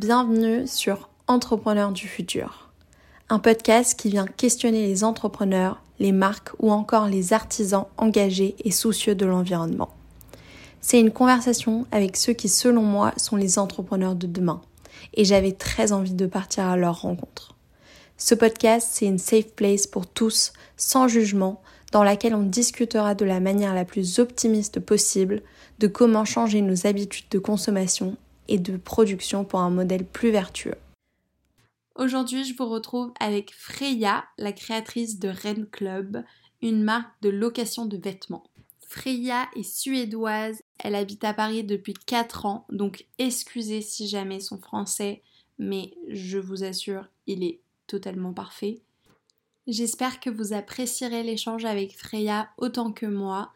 Bienvenue sur Entrepreneurs du futur, un podcast qui vient questionner les entrepreneurs, les marques ou encore les artisans engagés et soucieux de l'environnement. C'est une conversation avec ceux qui, selon moi, sont les entrepreneurs de demain, et j'avais très envie de partir à leur rencontre. Ce podcast, c'est une safe place pour tous, sans jugement, dans laquelle on discutera de la manière la plus optimiste possible de comment changer nos habitudes de consommation de production pour un modèle plus vertueux. Aujourd'hui, je vous retrouve avec Freya, la créatrice de Ren Club, une marque de location de vêtements. Freya est suédoise, elle habite à Paris depuis 4 ans, donc excusez si jamais son français, mais je vous assure, il est totalement parfait. J'espère que vous apprécierez l'échange avec Freya autant que moi.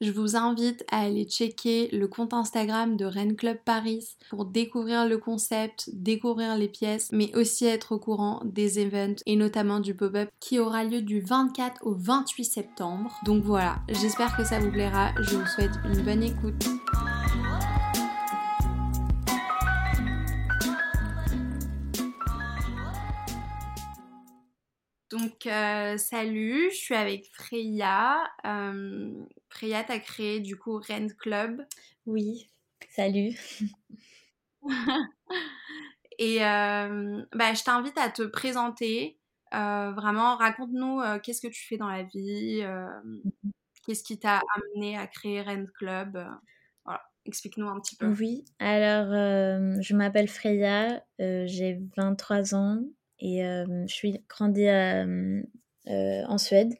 Je vous invite à aller checker le compte Instagram de Rennes Club Paris pour découvrir le concept, découvrir les pièces, mais aussi être au courant des events et notamment du pop-up qui aura lieu du 24 au 28 septembre. Donc voilà, j'espère que ça vous plaira. Je vous souhaite une bonne écoute. Donc, euh, salut, je suis avec Freya. Euh, Freya, tu as créé du coup Rent Club. Oui, salut. Et euh, bah, je t'invite à te présenter. vraiment, raconte-nous qu'est-ce que tu fais dans la vie, mmh qu'est-ce qui t'a amené à créer Rent Club. voilà, explique-nous un petit peu. Oui, alors je m'appelle Freya, j'ai 23 ans et je suis grandie en Suède.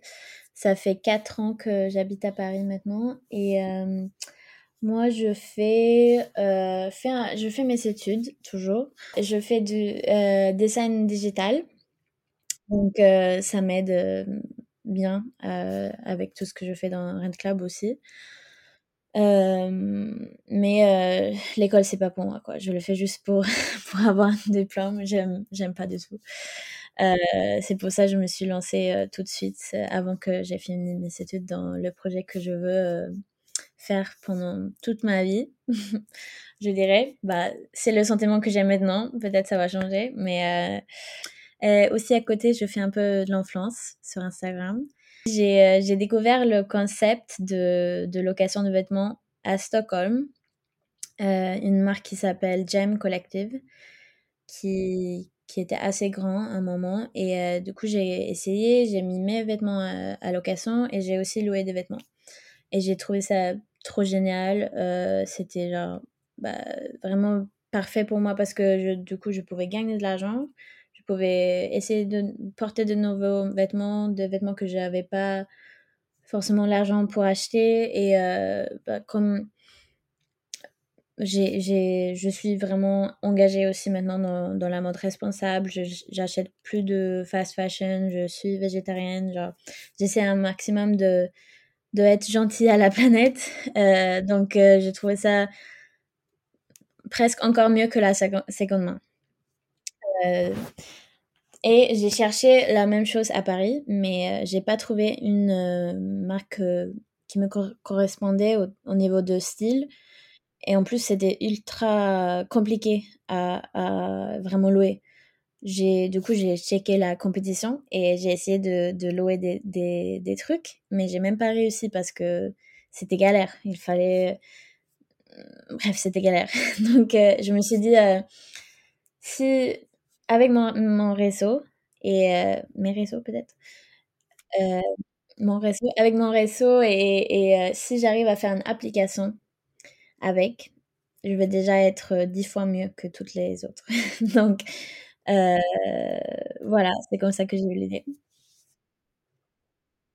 Ça fait 4 ans que j'habite à Paris maintenant. Et moi, je fais, fais je fais mes études, toujours. Je fais du design digital. Donc, ça m'aide bien avec tout ce que je fais dans Rent Club aussi. Mais l'école, c'est pas pour moi, quoi. Je le fais juste pour, pour avoir un diplôme. J'aime, j'aime pas du tout. c'est pour ça que je me suis lancée tout de suite, avant que j'ai fini mes études, dans le projet que je veux faire pendant toute ma vie. je dirais, bah, c'est le sentiment que j'ai maintenant. Peut-être ça va changer, mais aussi à côté, je fais un peu de l'influence sur Instagram. Euh, j'ai découvert le concept de, location de vêtements à Stockholm, euh, une marque qui s'appelle Gem Collective, qui, était assez grand à un moment. Et euh, du coup, j'ai essayé, j'ai mis mes vêtements à, location et j'ai aussi loué des vêtements. Et j'ai trouvé ça trop génial. C'était bah, vraiment parfait pour moi parce que du coup, je pouvais gagner de l'argent pouvais essayer de porter de nouveaux vêtements, des vêtements que je n'avais pas forcément l'argent pour acheter. Et euh, bah, comme j'ai, je suis vraiment engagée aussi maintenant dans, la mode responsable, j'achète plus de fast fashion, je suis végétarienne, j'essaie un maximum de, de être gentille à la planète. Euh, donc, euh, j'ai trouvé ça presque encore mieux que la seconde main. Euh, et j'ai cherché la même chose à Paris, mais euh, j'ai pas trouvé une euh, marque qui me correspondait au, niveau de style. Et en plus, c'était ultra compliqué à, vraiment louer. Du coup, j'ai checké la compétition et j'ai essayé de, louer des, trucs, mais j'ai même pas réussi parce que c'était galère. Il fallait. Bref, c'était galère. Donc, je me suis dit, si avec mon, mon réseau et euh, mes réseaux peut-être. Euh, mon réseau, avec mon réseau et, et euh, si j'arrive à faire une application avec, je vais déjà être dix fois mieux que toutes les autres. Donc voilà, c'est comme ça que j'ai eu l'idée.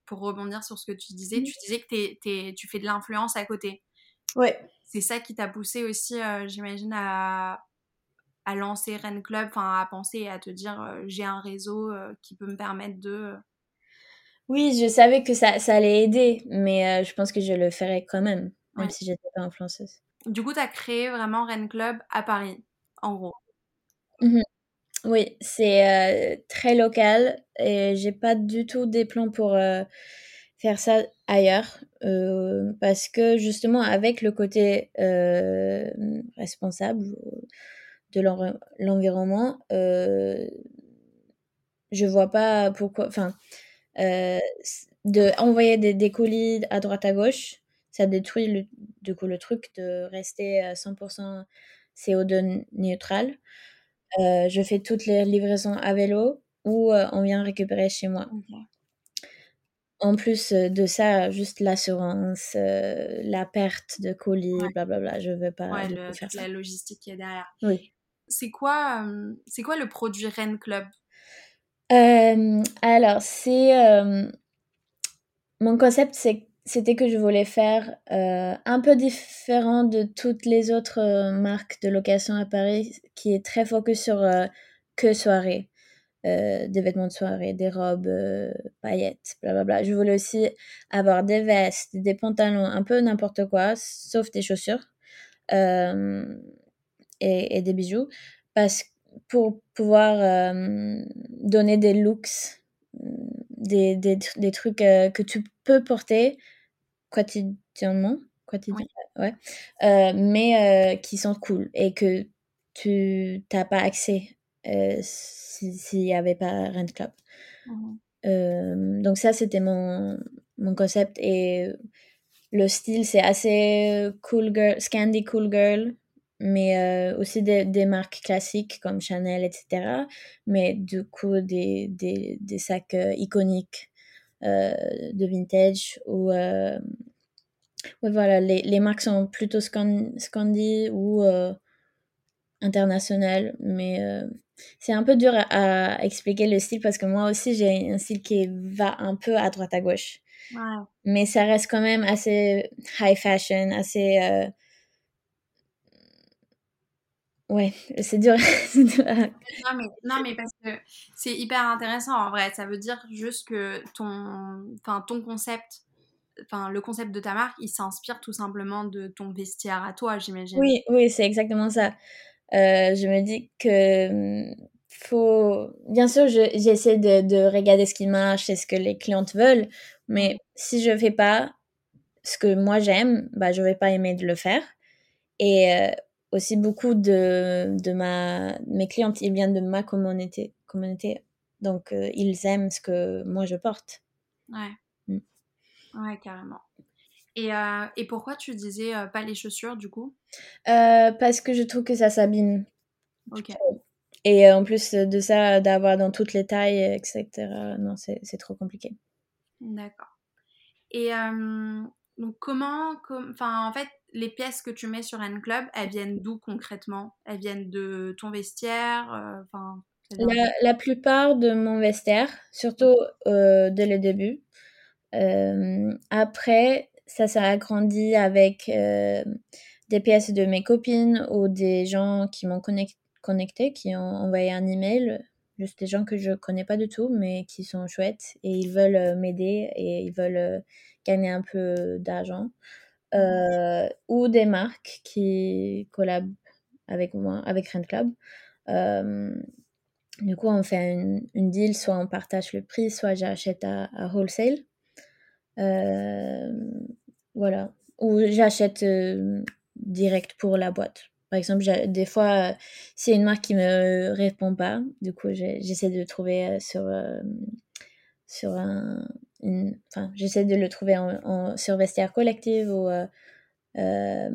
Pour rebondir sur ce que tu disais, mmh. tu disais que tu fais de l'influence à côté. Ouais. C'est ça qui t'a poussé aussi, j'imagine, à à lancer Rennes Club, enfin à penser à te dire euh, j'ai un réseau euh, qui peut me permettre de. Euh oui, je savais que ça, ça allait aider, mais je pense que je le ferais quand même, même si j'étais pas influenceuse. Du coup, tu as créé vraiment Rennes Club à Paris, en gros. Mmh oui, c'est très local et j'ai pas du tout des plans pour faire ça ailleurs parce que justement avec le côté responsable de l'environnement, euh, je vois pas pourquoi. Enfin, euh, de envoyer des, des, colis à droite à gauche, ça détruit le, du coup le truc de rester à 100% CO2 neutral. Euh, je fais toutes les livraisons à vélo ou euh, on vient récupérer chez moi. En plus euh, de ça, juste l'assurance, la perte de colis, blablabla, bla, je veux pas ouais, le, faire ça. La logistique qui est derrière. Oui. C'est quoi, quoi le produit Rennes Club? Alors, c'est mon concept, c'était que je voulais faire un peu différent de toutes les autres marques de location à Paris, qui est très focus sur que soirée. Des vêtements de soirée, des robes, paillettes, blablabla. Je voulais aussi avoir des vestes, des pantalons, un peu n'importe quoi, sauf des chaussures et, et, des bijoux, parce pour pouvoir euh, donner des looks, des, des, des trucs que tu peux porter quotidiennement, quotidiennement ouais. ouais. mais qui sont cool et que tu n'as pas accès euh, s'il n'y avait pas Rent Club. Mmh. Euh, donc ça, c'était mon, mon concept. Et le style, c'est assez cool girl, Scandi cool girl, mais euh, aussi des, des, marques classiques comme Chanel, etc. Mais du coup, des, des, des sacs euh, iconiques euh, de vintage ou ouais, voilà, les, les marques sont plutôt Scandi ou internationales, mais c'est un peu dur à, expliquer le style parce que moi aussi j'ai un style qui va un peu à droite à gauche. Mais ça reste quand même assez high fashion, assez. Euh... Ouais, c'est dur. non, mais, non, mais parce que c'est hyper intéressant en vrai. Ça veut dire juste que ton, ton concept, enfin, le concept de ta marque, il s'inspire tout simplement de ton vestiaire à toi, j'imagine. Oui, oui, c'est exactement ça. Euh, je me dis que hum, faut bien sûr j'essaie de, de, regarder ce qui marche et ce que les clientes veulent mais si je fais pas ce que moi j'aime bah je vais pas aimer de le faire et euh, aussi beaucoup de, de ma mes clientes ils viennent de ma communauté communauté donc euh, ils aiment ce que moi je porte ouais mmh. ouais carrément et, euh, et, pourquoi tu disais euh, pas les chaussures du coup? Parce que je trouve que ça s'abîme. Ok. Et en plus de ça, d'avoir dans toutes les tailles, etc. Non, c'est trop compliqué. D'accord. Et donc comment, enfin en fait, les pièces que tu mets sur N Club, elles viennent d'où concrètement? Elles viennent de ton vestiaire enfin la, plupart de mon vestiaire, surtout dès le début. après, ça s'est agrandi avec euh, des pièces de mes copines ou des gens qui m'ont connecté, qui ont envoyé un email, juste des gens que je connais pas du tout, mais qui sont chouettes et ils veulent euh, m'aider et ils veulent euh, gagner un peu d'argent. Euh, ou des marques qui collabent avec moi, avec Rent Club. Euh, du coup, on fait une, deal, soit on partage le prix, soit j'achète à, wholesale. Euh, voilà. Ou j'achète euh, direct pour la boîte. Par exemple, des fois, s'il y a une marque qui me répond pas, du coup, j'essaie de trouver sur, sur un. Une, enfin, j'essaie de le trouver en, en, sur Vestiaire Collective ou. Euh, euh,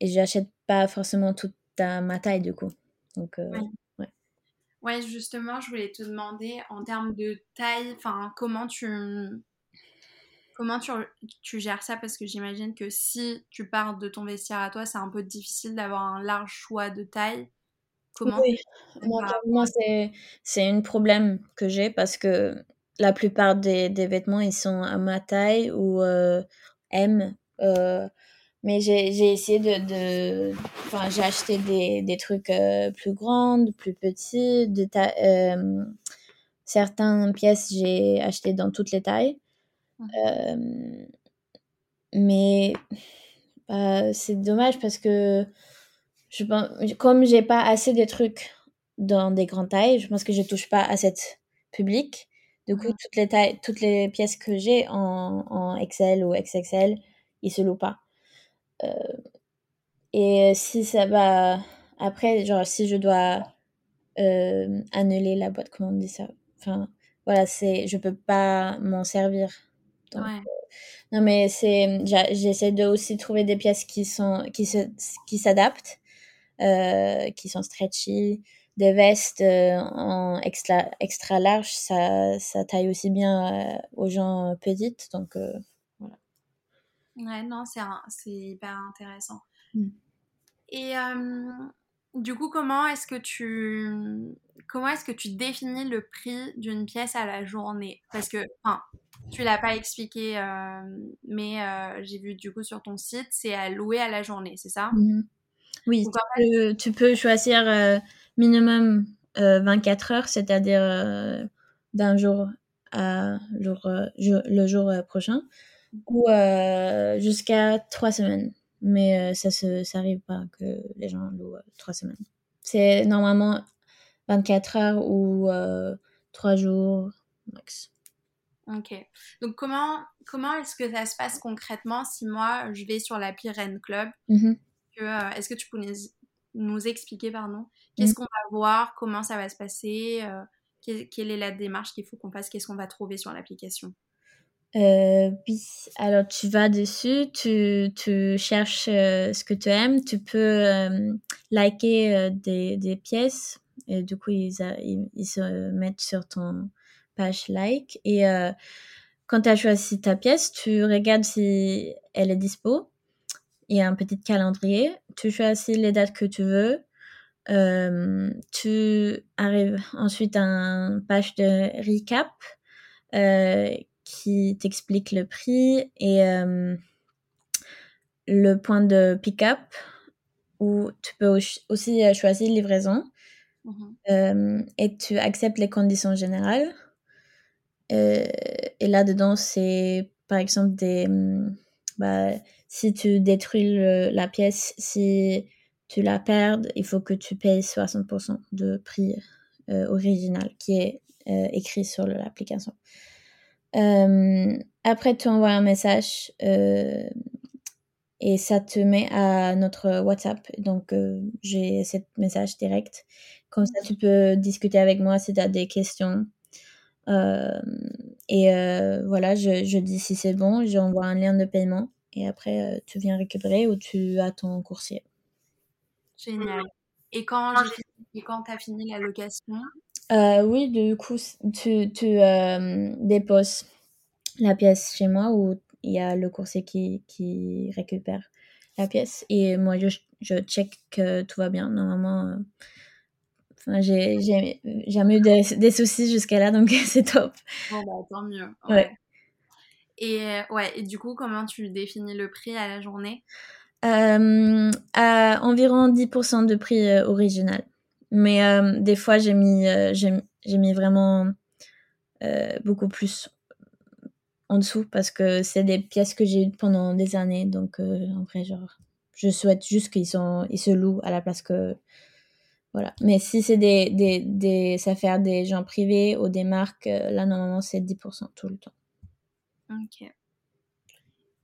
et j'achète pas forcément toute ma taille, du coup. Donc, ouais. ouais. Ouais, justement, je voulais te demander en termes de taille, enfin, comment tu Comment tu, tu, gères ça? Parce que j'imagine que si tu pars de ton vestiaire à toi, c'est un peu difficile d'avoir un large choix de taille. Comment Oui, moi, moi c'est un problème que j'ai parce que la plupart des, des, vêtements, ils sont à ma taille ou euh, M. Euh, mais j'ai essayé de... enfin, j'ai acheté des, des trucs euh, plus grands, plus petits. De certaines pièces, j'ai acheté dans toutes les tailles. Euh, mais bah, c'est dommage parce que je pense, comme j'ai pas assez de trucs dans des grandes tailles, je pense que je touche pas à cette public. Du coup, toutes les tailles, toutes les pièces que j'ai en, en XL ou XXL, ils se louent pas. Euh, et si ça va après, genre, si je dois euh, annuler la boîte, comment on dit ça? Enfin, voilà, c'est, je peux pas m'en servir. Donc, Ouais. euh, non, mais c'est, j'essaie de aussi trouver des pièces qui sont, qui se, qui s'adaptent, qui sont stretchy. Des vestes euh, en extra, extra large, ça, ça taille aussi bien euh, aux gens petites. Donc, euh, voilà. Ouais, non, c'est hyper intéressant. Mm. Et euh, du coup, comment est-ce que tu comment est-ce que tu définis le prix d'une pièce à la journée? Parce que, enfin, tu l'as pas expliqué, euh, mais euh, j'ai vu du coup sur ton site, c'est à louer à la journée, c'est ça? Mhm. Oui, tu en fait, peux, tu peux choisir euh, minimum euh, 24 heures, c'est-à-dire euh, d'un jour à jour, euh, jour- le jour euh, prochain, ou euh, jusqu'à trois semaines. Mais euh, ça se, ça arrive pas que les gens louent euh, trois semaines. C'est normalement 24 heures ou euh, trois jours max. ok. Donc, comment comment est-ce que ça se passe concrètement si moi je vais sur l'appli Rennes Club? Mhm. euh, est-ce que tu peux nous, expliquer, pardon, qu'est-ce qu'on va voir, comment ça va se passer, euh, quelle, quelle est la démarche qu'il faut qu'on fasse, qu'est-ce qu'on va trouver sur l'application. Euh, oui, alors tu vas dessus, tu, tu cherches euh, ce que tu aimes, tu peux euh, liker des, des pièces et du coup ils, a- ils, ils se mettent sur ton page like. Et quand tu as choisi ta pièce, tu regardes si elle est dispo. Il y a un petit calendrier, tu choisis les dates que tu veux. Euh, tu arrives ensuite à une page de recap euh, qui t'explique le prix et euh, le point de pick-up où tu peux aussi choisir livraison euh, et tu acceptes les conditions générales. Et là-dedans, c'est par exemple des. Bah, si tu détruis le- la pièce, si tu la perds, il faut que tu payes 60% de prix euh, original qui est euh, écrit sur l'application. Euh, après, tu envoies un message et ça te met à notre WhatsApp. Donc, j'ai ce message direct. Comme ça, tu peux discuter avec moi si tu as des questions. Et euh, voilà, je, je dis si c'est bon, j'envoie un lien de paiement et après, euh, tu viens récupérer ou tu as ton coursier. Génial. Et quand j'ai fini- et quand t'as fini la location, Euh, oui, du coup, tu, tu euh, déposes la pièce chez moi où il y a le coursier qui, qui récupère la pièce. Et moi, je, je check que tout va bien. Normalement, euh, enfin, j'ai jamais eu des, des soucis jusqu'à là, donc c'est top. bon bah tant mieux. Ouais. Ouais. Et euh, ouais, et du coup, comment tu définis le prix à la journée? Euh, à environ 10% de prix euh, original. Mais euh, des fois, j'ai mis, euh, j'ai mis vraiment beaucoup plus en dessous parce que c'est des pièces que j'ai eues pendant des années. Donc, en vrai, genre, je souhaite juste qu'ils ils se louent à la place que. Voilà. Mais si c'est des, des, des affaires des gens privés ou des marques, euh, là, normalement, c'est 10% tout le temps. Ok.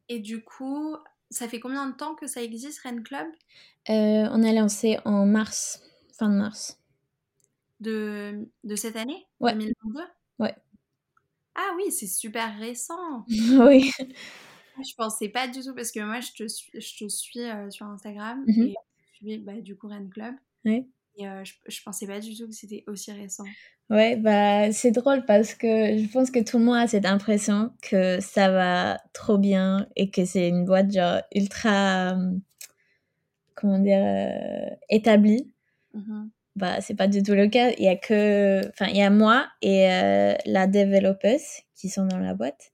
Et du coup, ça fait combien de temps que ça existe, Rennes Club? Euh, on a lancé en mars, fin de mars. de, de cette année? Ouais. 2022 Ouais. Ah oui, c'est super récent. oui. Je pensais pas du tout parce que moi je te suis, je te suis euh, sur Instagram Mhm. et je suis bah, du coup Rennes Club Ouais. Et euh, je, je pensais pas du tout que c'était aussi récent. Ouais, bah c'est drôle parce que je pense que tout le monde a cette impression que ça va trop bien et que c'est une boîte genre ultra euh, comment dire euh, établie. Mhm. Bah c'est pas du tout le cas. Il y a que enfin il y a moi et la développeuse qui sont dans la boîte.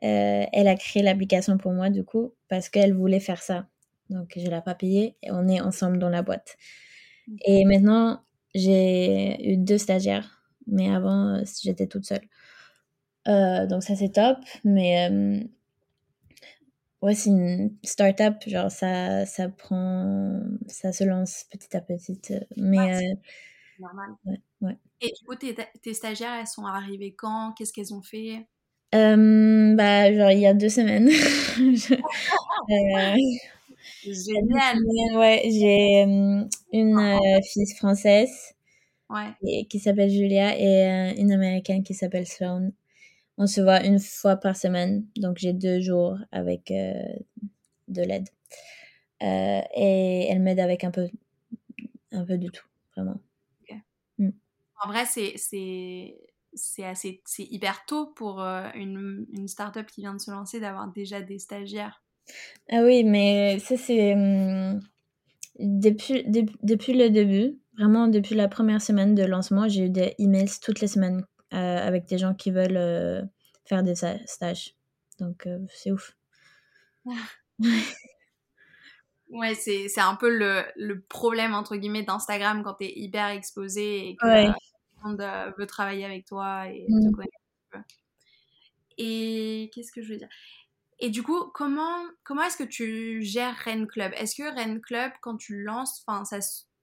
Elle a créé l'application pour moi du coup parce qu'elle voulait faire ça. Donc je l'ai pas payée et on est ensemble dans la boîte. Et maintenant j'ai eu deux stagiaires, mais avant euh, j'étais toute seule. Euh, donc ça c'est top, mais euh, ouais c'est une start-up, genre ça ça prend, ça se lance petit à petit, euh, mais Ouais, c'est normal. ouais, ouais. Et du coup, tes, tes stagiaires, elles sont arrivées quand? Qu'est-ce qu'elles ont fait? Bah genre il y a deux semaines. Je- Génial. Ouais, j'ai une fille française ouais. qui s'appelle Julia et une américaine qui s'appelle Sloane. On se voit une fois par semaine, donc j'ai deux jours avec de l'aide. et elle m'aide avec un peu, un peu de tout, vraiment. Mm. En vrai, c'est c'est hyper tôt pour une, une start-up qui vient de se lancer d'avoir déjà des stagiaires. Ah oui, mais ça c'est mmh, depuis, depuis le début, vraiment depuis la première semaine de lancement, j'ai eu des emails toutes les semaines avec des gens qui veulent faire des stages. Donc c'est ouf. Ouais, c'est, c'est un peu le, le, problème, entre guillemets, d'Instagram quand t'es hyper exposé et que ouais. tout le monde euh, veut travailler avec toi et te mm. connaître. Et qu'est-ce que je veux dire? Et du coup, comment, comment est-ce que tu gères Ren Club? Est-ce que Ren Club, quand tu lances, enfin, ça,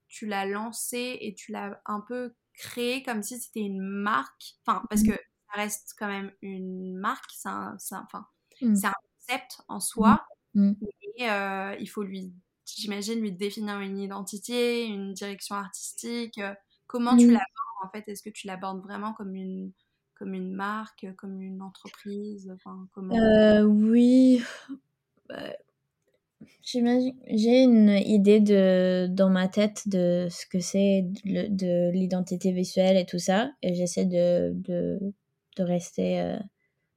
tu l'as lancé et tu l'as un peu créé comme si c'était une marque? Enfin, parce que ça reste quand même une marque, c'est un, enfin, mm. un concept en soi. Mm. Et euh, il faut lui, j'imagine, lui définir une identité, une direction artistique. Euh, comment tu l'abordes en fait? Est-ce que tu l'abordes vraiment comme une, comme une marque, comme une entreprise enfin, comment... Euh, oui. Bah, j'imagine, j'ai une idée de, dans ma tête de ce que c'est de, l'identité visuelle et tout ça. Et j'essaie de, de, de rester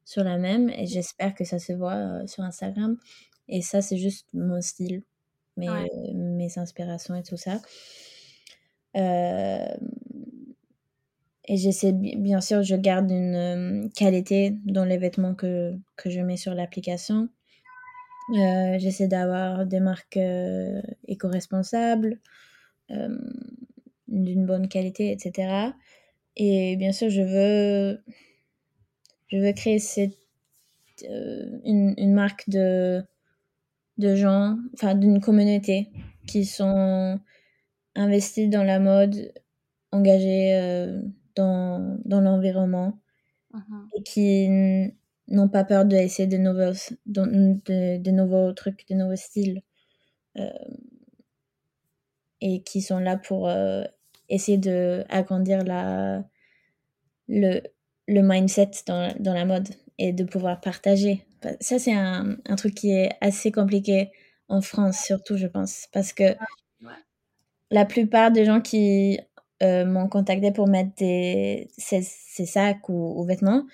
sur la même. Et j'espère que ça se voit sur Instagram. Et ça, c'est juste mon style, mes, mes inspirations et tout ça. Euh, et j'essaie, bien sûr, je garde une qualité dans les vêtements que, que je mets sur l'application. Euh, j'essaie d'avoir des marques euh, éco-responsables, d'une bonne qualité, etc. Et bien sûr, je veux, je veux créer cette, une, une marque de de gens, enfin d'une communauté qui sont investis dans la mode, engagés euh, dans, dans l'environnement uh-huh. et qui n'ont pas peur d'essayer de nouveaux, de, de, nouveaux trucs, de nouveaux styles. Euh, et qui sont là pour euh, essayer d'agrandir la, le, le mindset dans, dans la mode et de pouvoir partager ça, c'est un, un, truc qui est assez compliqué en France, surtout, je pense. Parce que la plupart des gens qui euh, m'ont contacté pour mettre des, ces, sacs ou, vêtements,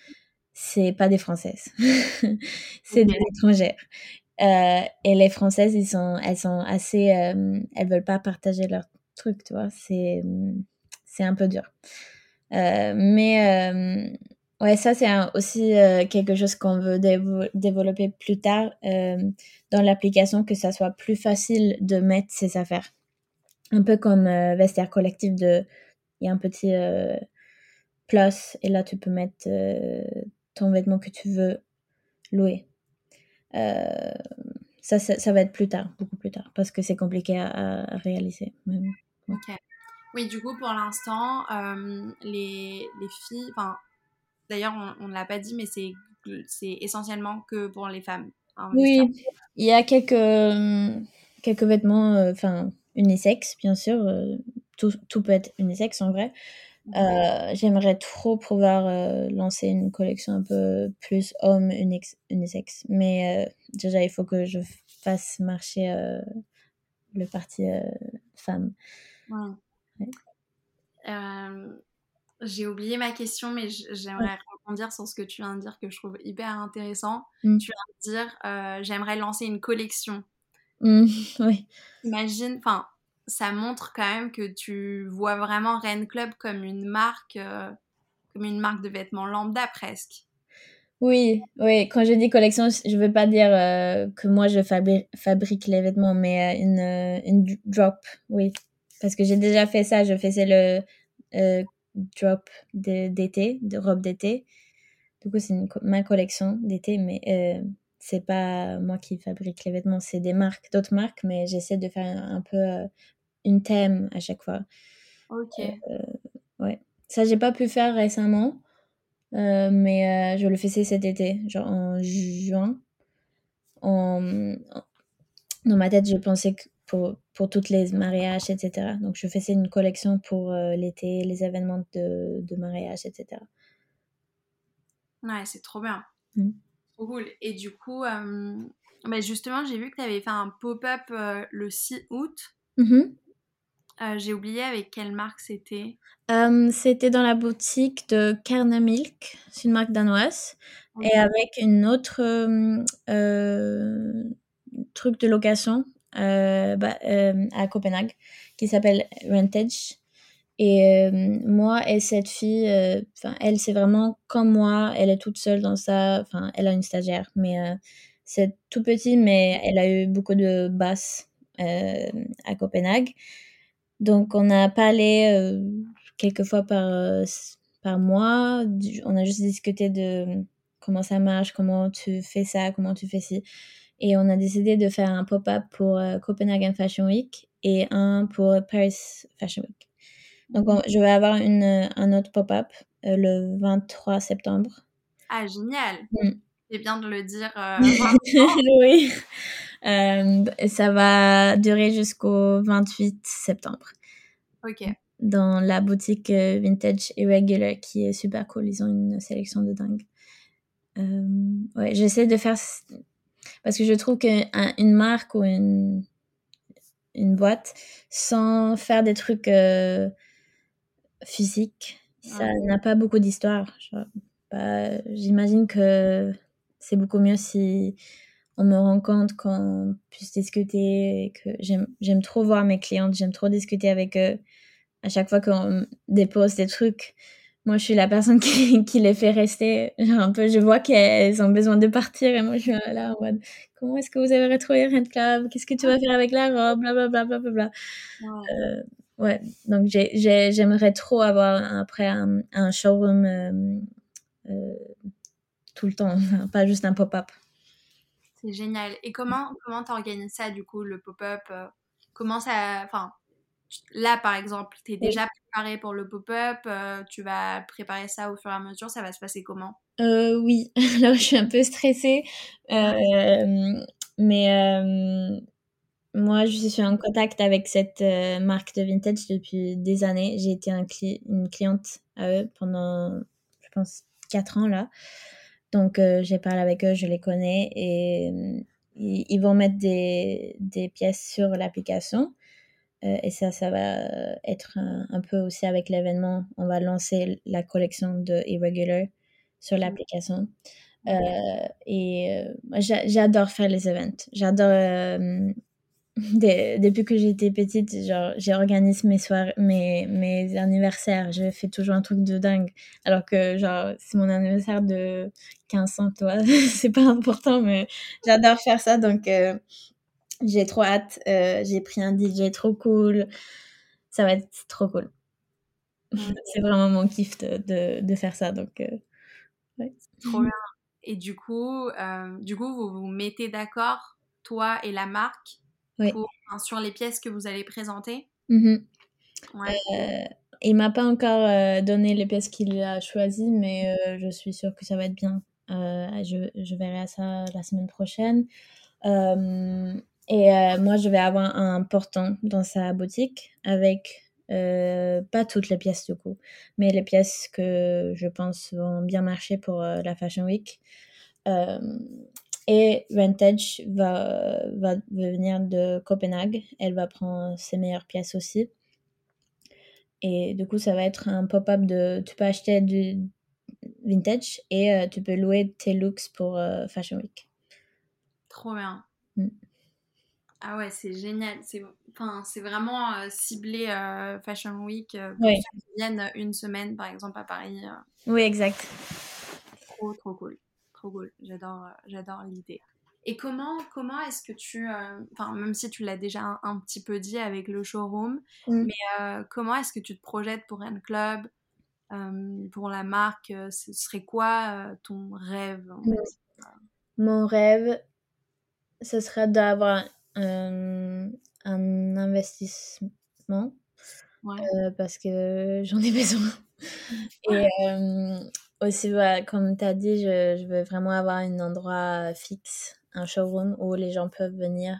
c'est pas des Françaises. c'est des étrangères. Euh, et les Françaises, ils sont, elles sont assez. Euh, elles veulent pas partager leurs trucs, tu vois. C'est, c'est un peu dur. mais Ouais, ça c'est aussi quelque chose qu'on veut développer plus tard dans l'application, que ça soit plus facile de mettre ses affaires. Un peu comme euh, vestiaire collectif de, il y a un petit plus et là tu peux mettre ton vêtement que tu veux louer. Ça, ça, ça, va être plus tard, beaucoup plus tard, parce que c'est compliqué à, réaliser. Oui, du coup, pour l'instant, les, les filles, enfin, D'ailleurs, on ne l'a pas dit, mais c'est essentiellement que pour les femmes. Hein, oui, il y a quelques, euh, quelques vêtements, euh, enfin, unisex, bien sûr. Euh, tout, tout, peut être unisex en vrai. J'aimerais trop pouvoir lancer une collection un peu plus homme unisex. Mais déjà, il faut que je fasse marcher le parti femme. Ouais. J'ai oublié ma question, mais j'aimerais rebondir sur ce que tu viens de dire que je trouve hyper intéressant. Mm. Tu viens de dire euh, j'aimerais lancer une collection. Mm, oui. Imagine, enfin, ça montre quand même que tu vois vraiment Ren Club comme une marque, euh, comme une marque de vêtements lambda presque. Oui, oui. Quand je dis collection, je ne veux pas dire euh, que moi je fabrique les vêtements, mais une, une drop, oui. Parce que j'ai déjà fait ça. Je faisais le drop d'été, de, robes d'été. Du coup, c'est ma collection d'été, mais euh, c'est pas moi qui fabrique les vêtements, c'est des marques, d'autres marques, mais j'essaie de faire un, peu euh, une thème à chaque fois. Ok. Euh, ouais. Ça, j'ai pas pu faire récemment, mais je le faisais cet été, genre en juin. En, dans ma tête, je pensais que pour, pour toutes les mariages, etc. Donc, je faisais une collection pour l'été, les événements de, de mariage, etc. Ouais, c'est trop bien. Mmh. Trop cool. Et du coup, bah, justement, j'ai vu que tu avais fait un pop-up le 6 août. Mmh j'ai oublié avec quelle marque c'était. c'était dans la boutique de Kerne Milk, c'est une marque danoise, et avec une autre truc de location bah, à Copenhague qui s'appelle Rentage. Et moi et cette fille, enfin, elle, c'est vraiment comme moi. Elle est toute seule dans ça. Enfin, elle a une stagiaire, mais c'est tout petit, mais elle a eu beaucoup de basses à Copenhague. Donc, on a parlé quelques fois par, par mois. On a juste discuté de comment ça marche, comment tu fais ça, comment tu fais ci. Et on a décidé de faire un pop-up pour Copenhagen Fashion Week et un pour Paris Fashion Week. Donc, je vais avoir une, un autre pop-up euh, le 23 septembre. Ah, génial! Mm. C'est bien de le dire. Euh, oui. Euh, ça va durer jusqu'au 28 septembre. Ok. Dans la boutique Vintage Irregular qui est super cool. Ils ont une sélection de dingue. ouais, j'essaie de faire. Parce que je trouve qu'une marque ou une, une boîte, sans faire des trucs physique. Ça n'a pas beaucoup d'histoire. Bah, j'imagine que c'est beaucoup mieux si on me rencontre, qu'on puisse discuter. que j'aime trop voir mes clientes, j'aime trop discuter avec eux. À chaque fois qu'on dépose des trucs, moi je suis la personne qui, qui les fait rester. Genre un peu, je vois qu'elles ont besoin de partir et moi je suis là en mode comment est-ce que vous avez retrouvé Rent Club? Qu'est-ce que tu vas faire avec la robe? Blablabla. Bla, bla, bla, euh, ouais, donc j'aimerais trop avoir après un, un showroom euh, euh, tout le temps, pas juste un pop-up. C'est génial. Et comment comment t'organises ça du coup, le pop-up euh, Comment ça, enfin, là par exemple, tu es déjà préparé pour le pop-up, tu vas préparer ça au fur et à mesure, ça va se passer comment? Oui, alors je suis un peu stressée, mais moi, je suis en contact avec cette euh, marque de vintage depuis des années. J'ai été un une cliente à eux pendant, je pense, quatre ans là. Donc, euh, j'ai parlé avec eux, je les connais et euh, ils, vont mettre des, des pièces sur l'application. et ça, ça va être un, un peu aussi avec l'événement. On va lancer la collection de Irregular sur l'application. et j'adore faire les events. J'adore depuis que j'étais petite, genre, organisé mes soirées, mes, mes anniversaires. Je fais toujours un truc de dingue. Alors que, genre, c'est mon anniversaire de 15 ans, toi. c'est pas important, mais j'adore faire ça. Donc, euh, j'ai trop hâte. Euh, j'ai pris un DJ trop cool. Ça va être trop cool. c'est vraiment mon kiff de, de, faire ça. Donc, euh, ouais. Trop bien. Et du coup, du coup, vous vous mettez d'accord, toi et la marque, sur les pièces que vous allez présenter? Mmh euh, il m'a pas encore euh, donné les pièces qu'il a choisies, mais euh, je suis sûre que ça va être bien. Je, je, verrai ça la semaine prochaine. et moi, je vais avoir un portant dans sa boutique avec pas toutes les pièces du coup, mais les pièces que je pense vont bien marcher pour la Fashion Week. Et Vintage va, va venir de Copenhague. Elle va prendre ses meilleures pièces aussi. Et du coup, ça va être un pop-up de. Tu peux acheter du vintage et euh, tu peux louer tes looks pour euh, Fashion Week. Trop bien. Mm. Ah ouais, c'est génial. C'est enfin, vraiment euh, ciblé Fashion Week qui viennent une semaine, par exemple, à Paris. Oui, exact. Trop, trop cool trop cool. J'adore, euh, j'adore l'idée. Et comment, comment est-ce que tu, euh, enfin même si tu l'as déjà un, petit peu dit avec le showroom, mm. mais euh, comment est-ce que tu te projettes pour un club, pour la marque Ce serait quoi ton rêve mm. Mon rêve, ce serait d'avoir un investissement parce que j'en ai besoin. Et aussi, comme tu as dit, je, veux vraiment avoir un endroit fixe, un showroom où les gens peuvent venir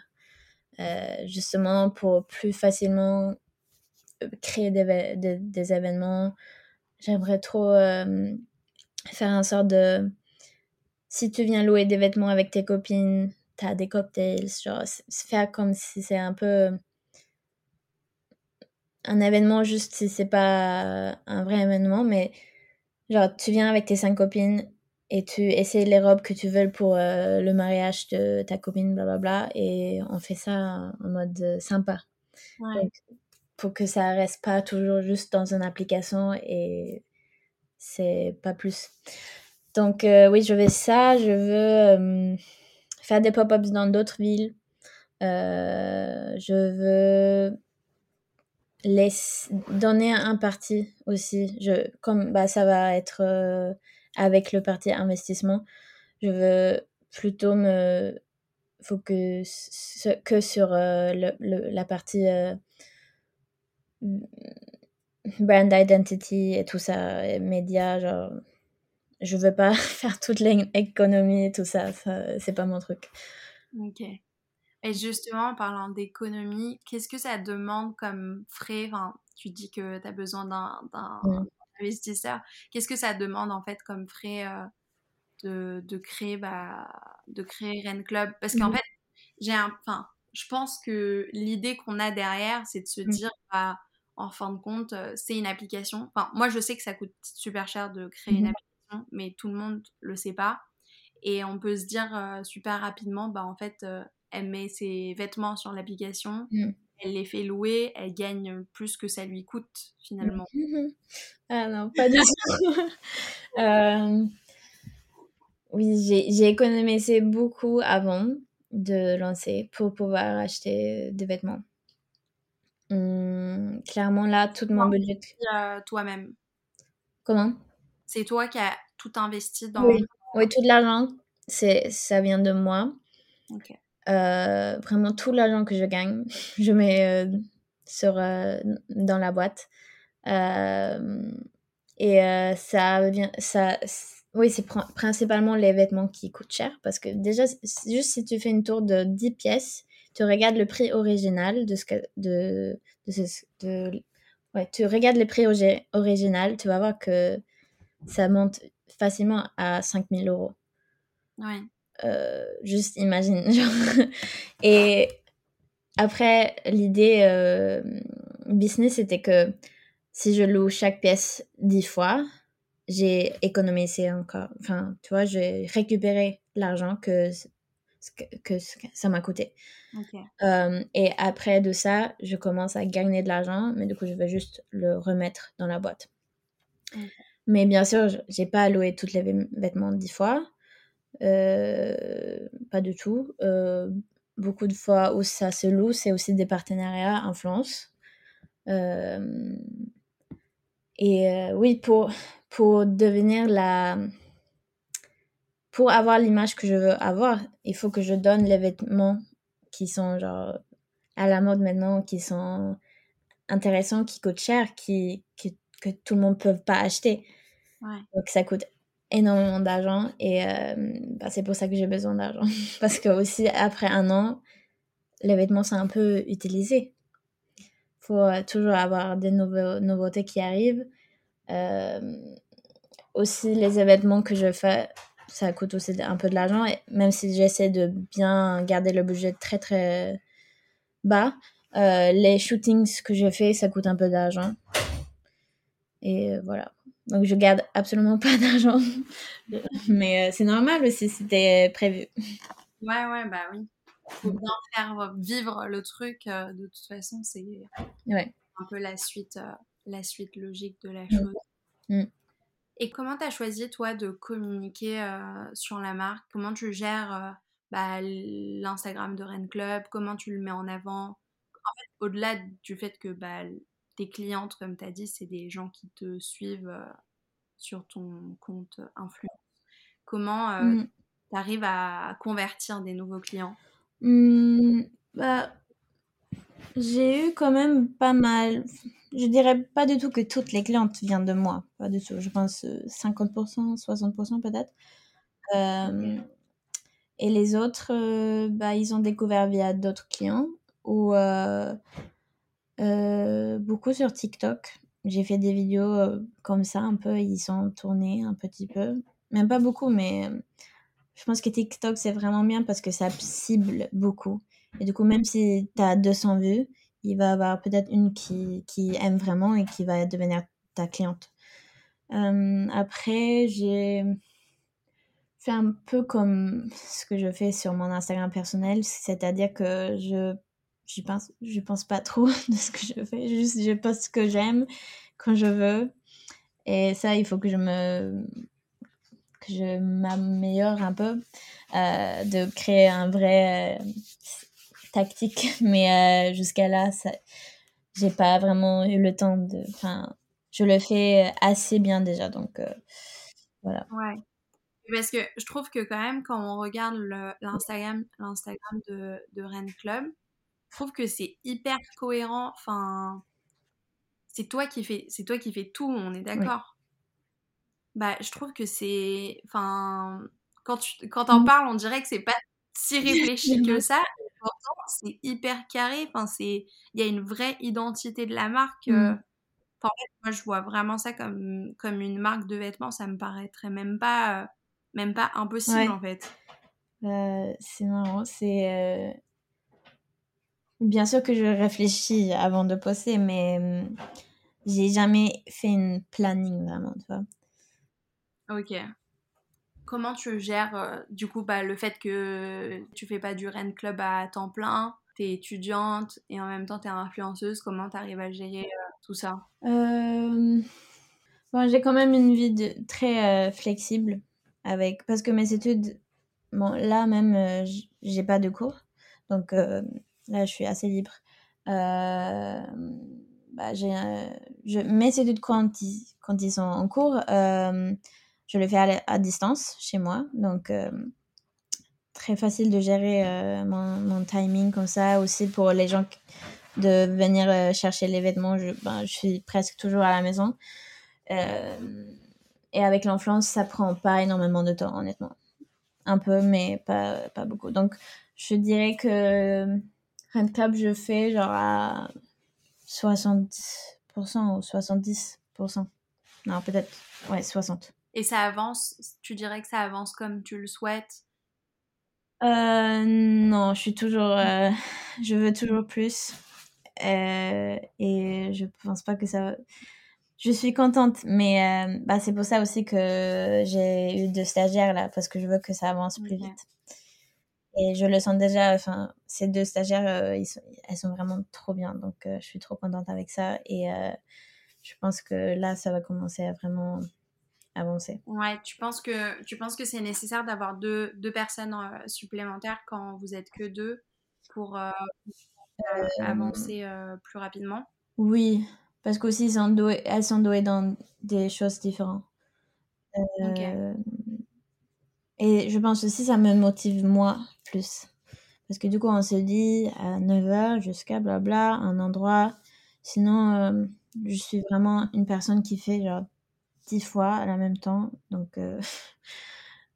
justement pour plus facilement créer des, des, événements. J'aimerais trop faire un sort de si tu viens louer des vêtements avec tes copines, t'as des cocktails, genre faire comme si c'est un peu un événement juste si c'est pas un vrai événement, mais genre tu viens avec tes cinq copines et tu essaies les robes que tu veux pour euh, le mariage de ta copine, blablabla, et on fait ça en mode euh, sympa. pour que ça reste pas toujours juste dans une application et c'est pas plus. Donc euh, oui, je veux ça, je veux faire des pop-ups dans d'autres villes. je veux laisse donner un parti aussi. Je, comme bah, ça va être euh, avec le parti investissement, je veux plutôt me focus que sur euh, le, la partie euh, brand identity et tout ça, et médias, genre je veux pas faire toute l'économie et tout ça, ça c'est pas mon truc. Ok. Et justement, en parlant d'économie, qu'est-ce que ça demande comme frais? Enfin, Tu dis que tu as besoin d'un investisseur. Qu'est-ce que ça demande en fait comme frais euh, de, de, créer, bah, de créer Ren Club? Parce qu'en mmh fait, j'ai un, enfin, je pense que l'idée qu'on a derrière, c'est de se mmh. dire, bah, en fin de compte, euh, c'est une application. Enfin, moi, je sais que ça coûte super cher de créer une mmh application, mais tout le monde le sait pas. Et on peut se dire euh, super rapidement, bah, en fait, elle met ses vêtements sur l'application, mm. elle les fait louer, elle gagne plus que ça lui coûte finalement. Mm-hmm. Ah non, pas du tout. Euh, oui, j'ai économisé beaucoup avant de lancer pour pouvoir acheter des vêtements. Hum, clairement, là, tout mon budget. Euh, toi-même. Comment? C'est toi qui as tout investi dans. Oui, oui tout l'argent, ça vient de moi. Ok. Euh, vraiment tout l'argent que je gagne, je mets euh, sur, euh, dans la boîte. et ça vient, ça, oui, c'est principalement les vêtements qui coûtent cher parce que déjà, juste si tu fais une tour de 10 pièces, tu regardes le prix original de ce que, de, de, ouais, tu regardes le prix original, tu vas voir que ça monte facilement à 5000 euros. Ouais. Euh, juste imagine. Et après, l'idée euh, business, c'était que si je loue chaque pièce dix fois, j'ai économisé encore. Enfin, tu vois, j'ai récupéré l'argent que, que, ça m'a coûté. Euh, et après de ça, je commence à gagner de l'argent, mais du coup, je vais juste le remettre dans la boîte. Mais bien sûr, j'ai pas loué tous les vêtements dix fois. Euh, pas du tout. Euh, beaucoup de fois où ça se loue, c'est aussi des partenariats influence. Euh, et oui, pour, pour devenir la. Pour avoir l'image que je veux avoir, il faut que je donne les vêtements qui sont genre à la mode maintenant, qui sont intéressants, qui coûtent cher, qui, que tout le monde ne peut pas acheter. Donc ça coûte énormément d'argent et euh, bah, c'est pour ça que j'ai besoin d'argent. Parce que aussi, après un an, les vêtements sont un peu utilisés. Il faut euh, toujours avoir des nouveautés qui arrivent. Euh, aussi, les événements que je fais, ça coûte aussi un peu de l'argent. Et même si j'essaie de bien garder le budget très très bas, les shootings que je fais, ça coûte un peu d'argent. Et voilà. Donc je garde absolument pas d'argent. Mais euh, c'est normal aussi, c'était prévu. Ouais, ouais, bah oui. Faut bien faire vivre le truc. Euh, de toute façon, c'est ouais. un peu la suite, euh, la suite logique de la mm. chose. Mm. Et comment tu as choisi, toi, de communiquer sur la marque? Comment tu gères bah, l'Instagram de Ren Club? Comment tu le mets en avant? En fait, au-delà du fait que bah, tes clientes, comme tu as dit, c'est des gens qui te suivent euh, sur ton compte influence. Comment euh, mm. tu arrives à convertir des nouveaux clients? Mmh, bah, J'ai eu quand même pas mal. Je dirais pas du tout que toutes les clientes viennent de moi. Pas du tout. Je pense 50%, euh, 60% peut-être. et les autres, bah, ils ont découvert via d'autres clients. ou beaucoup sur TikTok. J'ai fait des vidéos comme ça, un peu, ils sont tournés un petit peu. Même pas beaucoup, mais je pense que TikTok, c'est vraiment bien parce que ça cible beaucoup. Et du coup, même si tu as 200 vues, il va y avoir peut-être une qui, qui, aime vraiment et qui va devenir ta cliente. après, j'ai fait un peu comme ce que je fais sur mon Instagram personnel, c'est-à-dire que je je pense je pense pas trop de ce que je fais, juste je poste ce que j'aime quand je veux. Et ça, il faut que je me que je m'améliore un peu, euh, de créer un vrai euh, tactique. Mais euh, jusqu'à là, ça, j'ai pas vraiment eu le temps de. Enfin, je le fais assez bien déjà, donc voilà. Ouais. Parce que je trouve que quand même, quand on regarde l'Instagram, l'Instagram de, de Rennes Club, je trouve que c'est hyper cohérent. Enfin, c'est toi qui fais, c'est toi qui fais tout. On est d'accord. Bah, je trouve que c'est, enfin, quand tu, quand t'en mmh. parles, on dirait que c'est pas si réfléchi que ça. C'est hyper carré. Enfin, c'est, il y a une vraie identité de la marque. Euh. Mmh. en fait, moi, je vois vraiment ça comme, comme une marque de vêtements. Ça me paraîtrait même pas, même pas impossible en fait. Euh, c'est marrant. C'est euh, bien sûr que je réfléchis avant de poster, mais mmh, j'ai jamais fait une planning vraiment, tu vois. Ok. Comment tu gères euh, du coup bah, le fait que tu fais pas du Rennes Club à temps plein, tu es étudiante et en même temps tu es influenceuse, comment tu arrives à gérer euh, tout ça? Euh... bon, J'ai quand même une vie de... très euh, flexible avec parce que mes études, bon là même j'ai pas de cours, donc là je suis assez libre. Bah, j'ai, je, mes études quand ils, sont en cours, je le fais à, distance chez moi. Donc, euh, très facile de gérer euh, mon, timing comme ça. Aussi pour les gens de venir euh, chercher les vêtements, je, ben, je, suis presque toujours à la maison. et avec l'influence, ça prend pas énormément de temps, honnêtement. Un peu, mais pas, pas beaucoup. Donc, je dirais que Rent Club, je fais genre à 60% ou 70%. Non, peut-être, ouais, 60%. Et ça avance, tu dirais que ça avance comme tu le souhaites? Euh, Non, je suis toujours. Euh, je veux toujours plus. Euh, et je pense pas que ça. Je suis contente, mais bah, c'est pour ça aussi que j'ai eu deux stagiaires là, parce que je veux que ça avance plus vite. Et je le sens déjà, enfin, ces deux stagiaires, ils sont, elles sont vraiment trop bien, donc je suis trop contente avec ça. Et je pense que là, ça va commencer à vraiment avancer. Ouais, tu penses que tu penses que c'est nécessaire d'avoir deux, deux personnes euh, supplémentaires quand vous êtes que deux pour euh, euh, avancer plus rapidement? Oui, parce qu'aussi elles sont douées, elles sont douées dans des choses différentes. Et je pense aussi ça me motive moi plus. Parce que du coup, on se dit à 9h jusqu'à blabla, un endroit. Sinon, je suis vraiment une personne qui fait genre dix fois à la même temps. Donc, euh,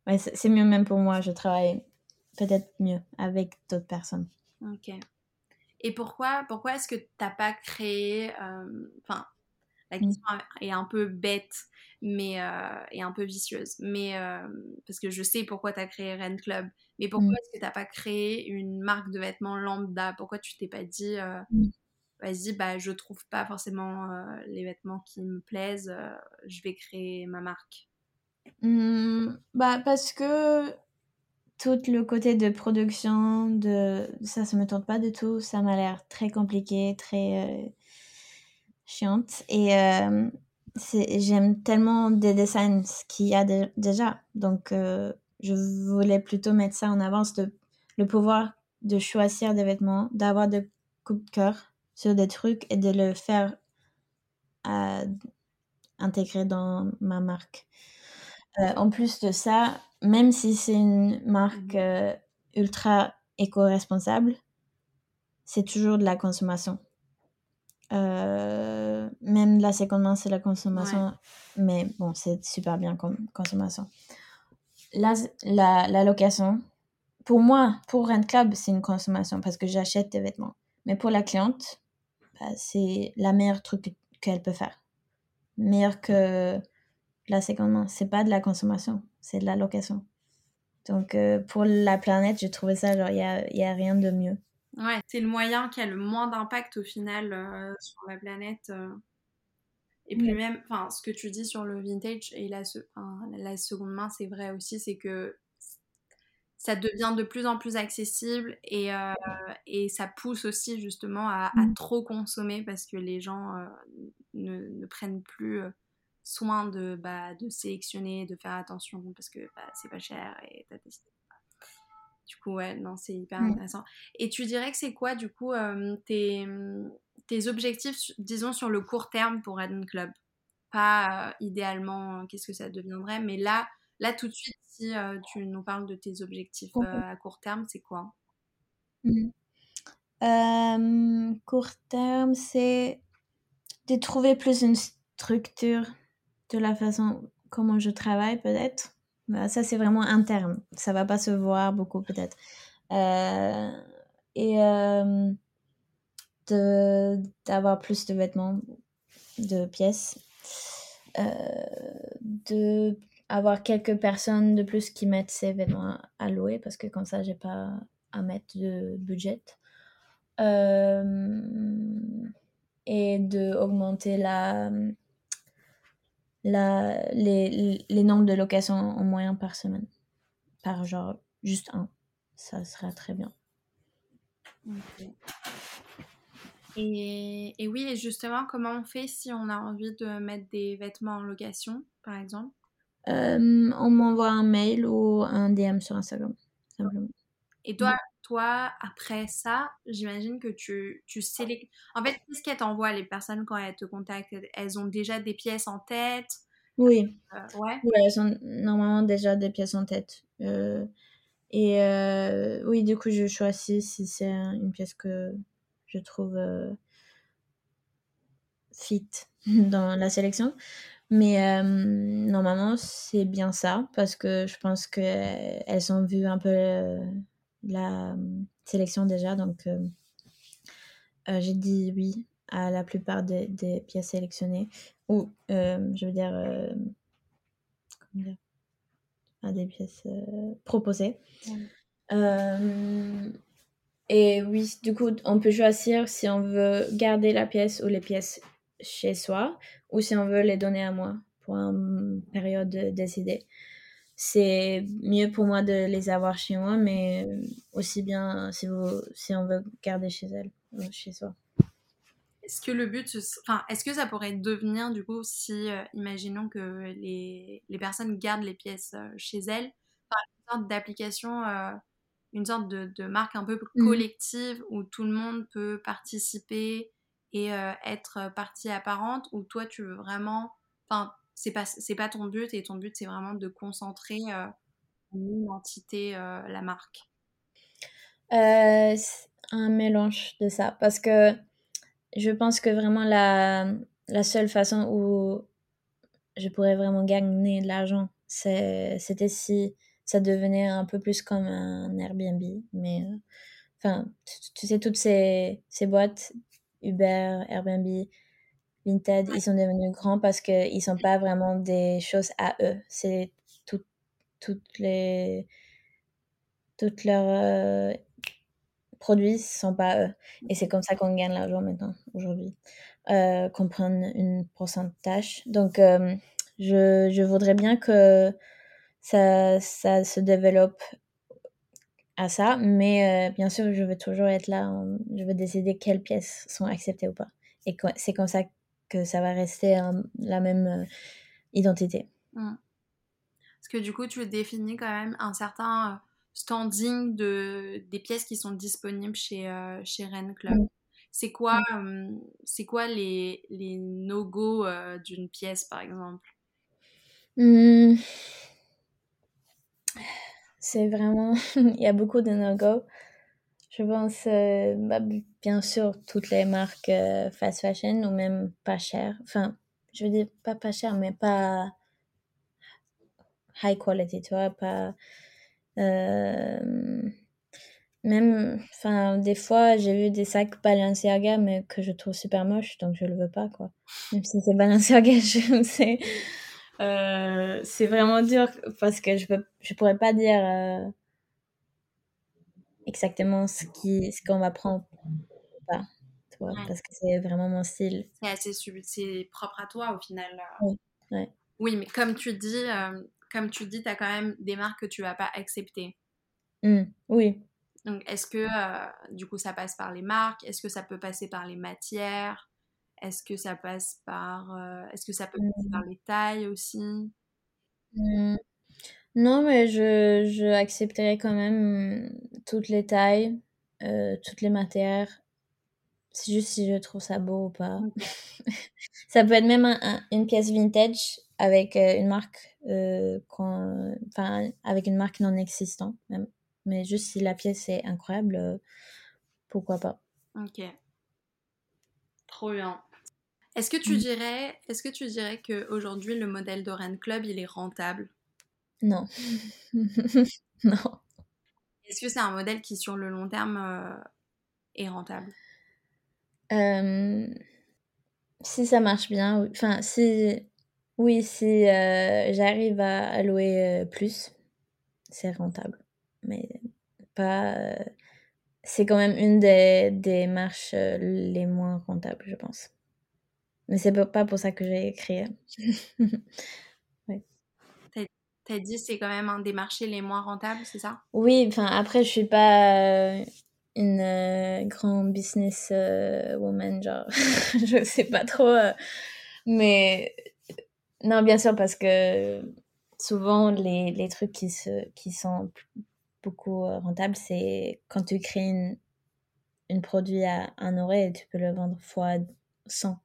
c'est mieux même pour moi. Je travaille peut-être mieux avec d'autres personnes. Ok. Et pourquoi, pourquoi est-ce que tu n'as pas créé. Euh, enfin, la mmh. question est un peu bête mais, euh, et un peu vicieuse. Mais, parce que je sais pourquoi tu as créé Ren Club. Mais pourquoi mmh. est-ce que tu n'as pas créé une marque de vêtements lambda? Pourquoi tu t'es pas dit. Mmh vas-y, bah, je trouve pas forcément euh, les vêtements qui me plaisent, euh, je vais créer ma marque? Bah, Parce que tout le côté de production, de ça, ça me tente pas du tout. Ça m'a l'air très compliqué, très euh, chiante. Et j'aime tellement des dessins qu'il y a déjà. Donc, je voulais plutôt mettre ça en avance, de, le pouvoir de choisir des vêtements, d'avoir des coups de cœur sur des trucs et de le faire euh, intégrer dans ma marque. Euh, en plus de ça, même si c'est une marque mmh euh, ultra éco-responsable, c'est toujours de la consommation. Même la seconde main, c'est la consommation, mais bon, c'est super bien comme consommation. La, la, la location, pour moi, pour Rent Club, c'est une consommation parce que j'achète des vêtements Mais pour la cliente, bah, c'est la meilleure truc qu'elle peut faire. Meilleur que la seconde main. C'est pas de la consommation, c'est de la location. Donc, euh, pour la planète, j'ai trouvé ça, genre, il n'y a, y a rien de mieux. Ouais, c'est le moyen qui a le moins d'impact au final euh, sur la planète. Euh. Et puis même, enfin, ce que tu dis sur le vintage et la, la seconde main, c'est vrai aussi, c'est que ça devient de plus en plus accessible et, et ça pousse aussi justement à, mmh. trop consommer parce que les gens ne, ne, prennent plus soin de, bah, de sélectionner, de faire attention parce que bah, c'est pas cher et t'as testé. Du coup, ouais, non, c'est hyper intéressant. Et tu dirais que c'est quoi, du coup, euh, tes, tes, objectifs, disons, sur le court terme pour Eden Club? Pas euh, idéalement, qu'est-ce que ça deviendrait, mais là, là tout de suite, si euh, tu nous parles de tes objectifs à court terme, c'est quoi? Mmh. Court terme, c'est de trouver plus une structure de la façon comment je travaille peut-être. Bah, ça, c'est vraiment interne. Ça va pas se voir beaucoup peut-être. Euh, et euh, d'avoir plus de vêtements, de pièces. Euh, de avoir quelques personnes de plus qui mettent ces vêtements à louer parce que comme ça, j'ai pas à mettre de budget. Euh, et de augmenter la la, les, les nombres de locations en moyen par semaine. Par genre juste un. Ça sera très bien. Et, et, oui, et justement, comment on fait si on a envie de mettre des vêtements en location, par exemple? Euh, On m'envoie un mail ou un DM sur Instagram, simplement. Et toi, toi après ça, j'imagine que tu, tu sélectionnes. En fait, qu'est-ce qu'elles t'envoient, les personnes, quand elles te contactent? Elles ont déjà des pièces en tête? Oui. Euh, ouais. elles ont normalement déjà des pièces en tête. Euh, et euh, oui, du coup, je choisis si c'est une pièce que je trouve fit dans la sélection. Mais normalement, c'est bien ça, parce que je pense qu'elles ont vu un peu la euh, sélection déjà, donc euh, euh, j'ai dit oui à la plupart des, pièces sélectionnées, ou je veux dire, à des pièces proposées. et oui, du coup, on peut choisir si on veut garder la pièce ou les pièces chez soi, ou si on veut les donner à moi pour une période décidée c'est mieux pour moi de les avoir chez moi, mais aussi bien si, vous, si on veut garder chez elle, euh, chez soi. Est-ce que le but, enfin, est-ce que ça pourrait devenir du coup si, euh, imaginons que les, les, personnes gardent les pièces euh, chez elles, une sorte d'application, une sorte de, de, marque un peu mmh. collective où tout le monde peut participer et être partie apparente, ou toi tu veux vraiment, enfin, c'est pas c'est pas ton but et ton but c'est vraiment de concentrer euh, une euh, la marque. Euh, un mélange de ça parce que je pense que vraiment la, la seule façon où je pourrais vraiment gagner de l'argent c'était si ça devenait un peu plus comme un Airbnb mais enfin tu, sais toutes ces, ces boîtes Uber Airbnb Vinted, ils sont devenus grands parce qu'ils ne sont pas vraiment des choses à eux. C'est toutes les. Toutes leurs euh, produits ne sont pas eux. Et c'est comme ça qu'on gagne l'argent maintenant, aujourd'hui. Euh, qu'on prenne une pourcentage. Donc, euh, je, je, voudrais bien que ça, ça se développe à ça, mais bien sûr, je veux toujours être là. je veux décider quelles pièces sont acceptées ou pas. Et c'est comme ça que ça va rester la même euh, identité. Mmh. Parce que du coup, tu définis quand même un certain euh, standing de, des pièces qui sont disponibles chez, euh, chez Rennes Club. Mmh. C'est quoi, mmh. c'est quoi les, les no-go d'une pièce, par exemple? C'est vraiment... Il y a beaucoup de no-go. Je pense, euh, bah, bien sûr, toutes les marques euh, fast fashion ou même pas cher. Enfin, je veux dire pas pas cher, mais pas high quality, tu vois, pas. Euh, même, enfin, des fois, j'ai vu des sacs Balenciaga, mais que je trouve super moches, donc je le veux pas, quoi. Même si c'est Balenciaga, je sais. Euh, c'est vraiment dur parce que je peux, je pourrais pas dire exactement ce qui, ce qu'on va prendre ou pas, tu vois, Ouais. parce que c'est vraiment mon style. C'est propre à toi au final. là. Oui, ouais. Oui, mais comme tu dis, euh, comme tu dis, t'as quand même des marques que tu vas pas accepter. Hmm, oui. Donc, est-ce que euh, du coup ça passe par les marques? Est-ce que ça peut passer par les matières? Est-ce que ça passe par euh, Est-ce que ça peut passer par les tailles aussi? Hmm. Non, mais je, je accepterai quand même toutes les tailles, euh, toutes les matières. C'est juste si je trouve ça beau ou pas. Ok. ça peut être même un- un- une pièce vintage avec euh, une marque, euh, qu'on- enfin avec une marque non existante même. Mais juste si la pièce est incroyable, euh, pourquoi pas. Ok. Trop bien. Est-ce que tu Mm. dirais, est-ce que tu dirais que aujourd'hui le modèle d'Oren Club il est rentable? Non. non. Est-ce que c'est un modèle qui sur le long terme euh, est rentable? Euh, si ça marche bien, enfin si oui, si euh, j'arrive à, louer plus, c'est rentable. Mais pas. c'est quand même une des, des marches les moins rentables, je pense. Mais c'est pas- pas pour ça que j'ai créé. T'as dit c'est quand même un des marchés les moins rentables, c'est ça? Oui, enfin après je suis pas euh, une euh, grande business euh, woman, genre je sais pas trop, euh, mais non bien sûr parce que souvent les, les trucs qui se qui sont beaucoup rentables, c'est quand tu crées une, une produit à 1 euro et tu peux le vendre fois 100.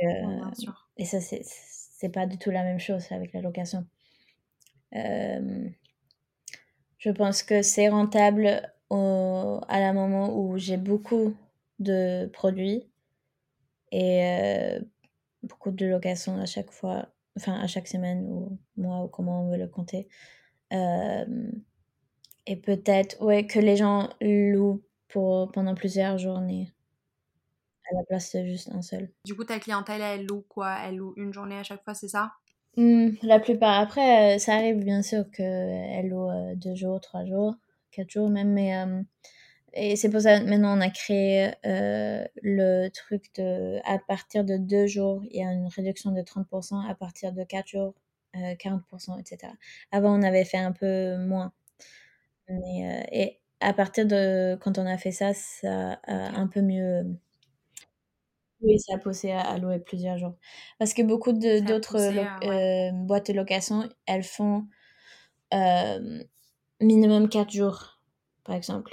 Donc, Ouais, bien sûr. et ça c'est c'est pas du tout la même chose avec la location. Euh, je pense que c'est rentable à la moment où j'ai beaucoup de produits et euh, beaucoup de locations à chaque fois, enfin à chaque semaine ou mois ou comment on veut le compter. Euh, et peut-être ouais, que les gens louent pour, pendant plusieurs journées à la place de juste un seul. Du coup, ta clientèle, elle loue quoi? Elle loue une journée à chaque fois, c'est ça? Hmm, la plupart. Après, euh, ça arrive bien sûr qu'elle loue euh, deux jours, trois jours, quatre jours même, mais euh, et c'est pour ça maintenant on a créé euh, le truc de à partir de deux jours, il y a une réduction de 30%, à partir de quatre jours, euh, 40%, etc. Avant on avait fait un peu moins. Mais, euh, et à partir de quand on a fait ça, ça a un peu mieux. Oui, ça a poussé à, à louer plusieurs jours. Parce que beaucoup de- Ça a d'autres poussé lo- à- ouais. euh, boîtes de location, elles font euh, minimum 4 jours, par exemple.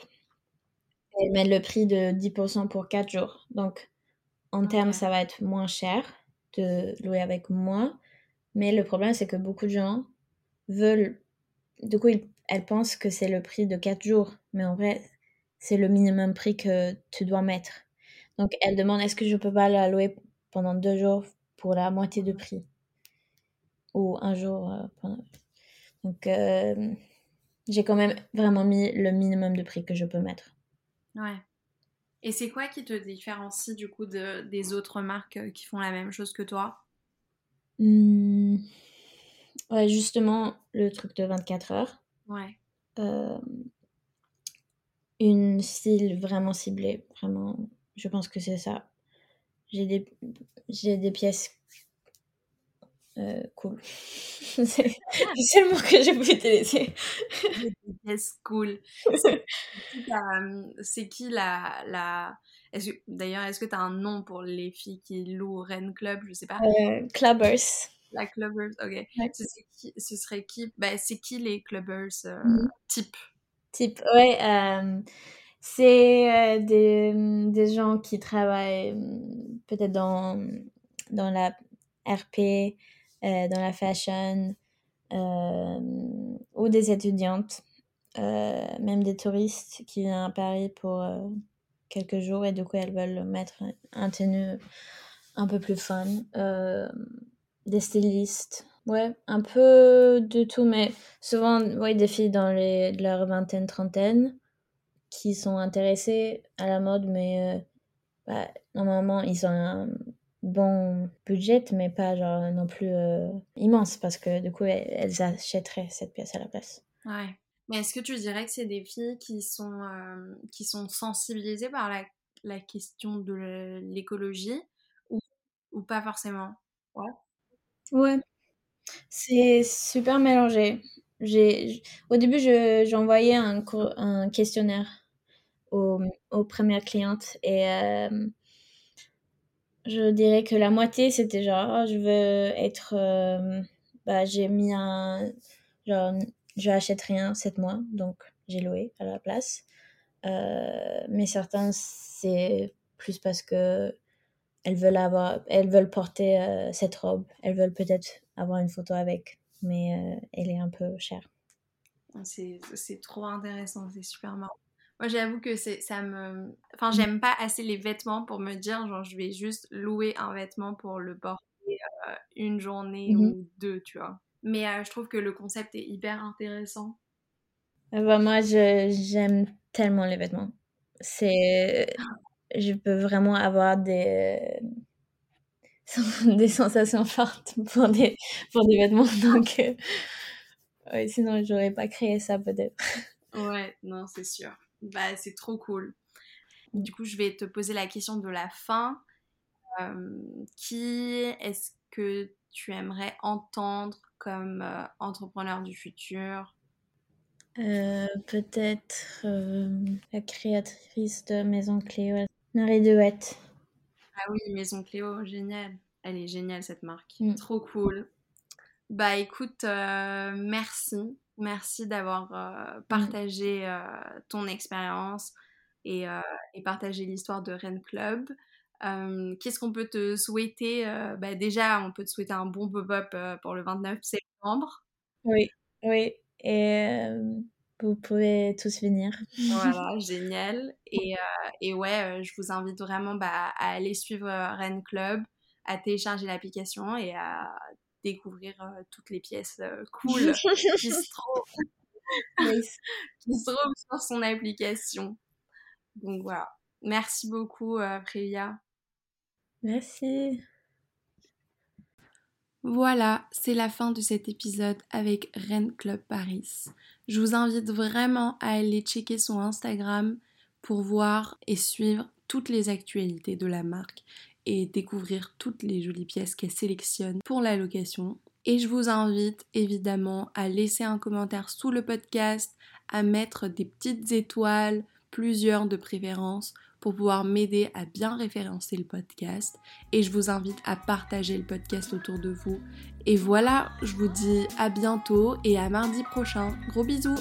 Elles mettent le prix de 10% pour 4 jours. Donc, en termes, Ok. ça va être moins cher de louer avec moi. Mais le problème, c'est que beaucoup de gens veulent... Du coup, ils- elles pensent que c'est le prix de 4 jours. Mais en vrai, c'est le minimum prix que tu dois mettre. Donc, elles demandent est-ce que je peux pas la louer pendant 2 jours pour la moitié de prix? Ou un jour. euh, pendant- Donc, euh, j'ai quand même vraiment mis le minimum de prix que je peux mettre. Ouais. Et c'est quoi qui te différencie du coup de, des autres marques euh, qui font la même chose que toi? Hmm. Ouais, justement, le truc de 24 heures. Ouais. Euh, une style vraiment ciblée, vraiment. Je pense que c'est ça. J'ai des, j'ai des pièces euh, cool. c'est c'est le mot que j'ai pu utiliser. Yes, cool. C'est qui, ta- c'est qui la... la... D'ailleurs, est-ce que tu as un nom pour les filles qui louent au Rennes Club? Je sais pas. Euh, clubbers. La clubbers, ok. Ouais. Ce serait qui, ce serait qui bah, C'est qui les clubbers euh, Mhm. type? Type, ouais, euh, c'est euh, des, des gens qui travaillent hum, peut-être dans, dans la RP, euh, dans la fashion, euh, ou des étudiantes, euh, même des touristes qui viennent à Paris pour euh, quelques jours et du coup elles veulent mettre un tenue un peu plus fun. Euh, des stylistes, ouais, un peu de tout, mais souvent, ouais, des filles dans les, leur vingtaine, trentaine. Qui sont intéressés à la mode, mais euh, bah, normalement, ils ont un bon budget, mais pas genre non plus euh, immense, parce que du coup, elles, achèteraient cette pièce à la place. Ouais. Mais est-ce que tu dirais que c'est des filles qui sont, euh, qui sont sensibilisées par la, la question de l'écologie ou, ou pas forcément? Ouais. Ouais. C'est super mélangé. J'ai, au début, j'envoyais un, un questionnaire aux, aux, premières clientes et euh, je dirais que la moitié c'était genre oh, je veux être euh, bah, j'ai mis un genre je achète rien sept mois donc j'ai loué à la place. Euh, mais certains c'est plus parce que elles veulent avoir elles veulent porter cette robe. Elles veulent peut-être avoir une photo avec mais elle est un peu chère. C'est trop intéressant, c'est super marrant. Moi, j'avoue que ça me. Enfin, mmh. j'aime pas assez les vêtements pour me dire, genre, je vais juste louer un vêtement pour le porter euh, une journée mmh ou deux, tu vois. Mais euh, je trouve que le concept est hyper intéressant. Ah bah, moi, j'aime tellement les vêtements. C'est. Je peux vraiment avoir des des sensations fortes pour des, pour des vêtements. Donc, euh, Ouais, sinon, j'aurais pas créé ça peut-être. Ouais, non, c'est sûr. Bah, c'est trop cool. Du coup, je vais te poser la question de la fin. Euh, qui est-ce que tu aimerais entendre comme euh, entrepreneur du futur? Euh, Peut-être la créatrice de Maison Cléo, Marie Duette. Ah oui, Maison Cléo, génial. Elle est géniale cette marque. Mm. Trop cool. Bah écoute, merci. Merci d'avoir euh, mmh. partagé euh, ton expérience et, et, partagé l'histoire de Rennes Club. Qu'est-ce qu'on peut te souhaiter bah Déjà, on peut te souhaiter un bon pop-up pour le 29 septembre. Oui, oui. Et vous pouvez tous venir. Voilà, génial. Et, et ouais, je vous invite vraiment bah, à aller suivre Rennes Club, à télécharger l'application et à découvrir toutes les pièces cool qui se trouvent sur son application. Donc voilà. Merci beaucoup, euh, Prélia. Merci. Voilà, c'est la fin de cet épisode avec Rennes Club Paris. Je vous invite vraiment à aller checker son Instagram pour voir et suivre toutes les actualités de la marque et découvrir toutes les jolies pièces qu'elle sélectionne pour la location. Et je vous invite évidemment à laisser un commentaire sous le podcast, à mettre des petites étoiles, plusieurs de préférence, pour pouvoir m'aider à bien référencer le podcast. Et je vous invite à partager le podcast autour de vous. Et voilà, je vous dis à bientôt et à mardi prochain. Gros bisous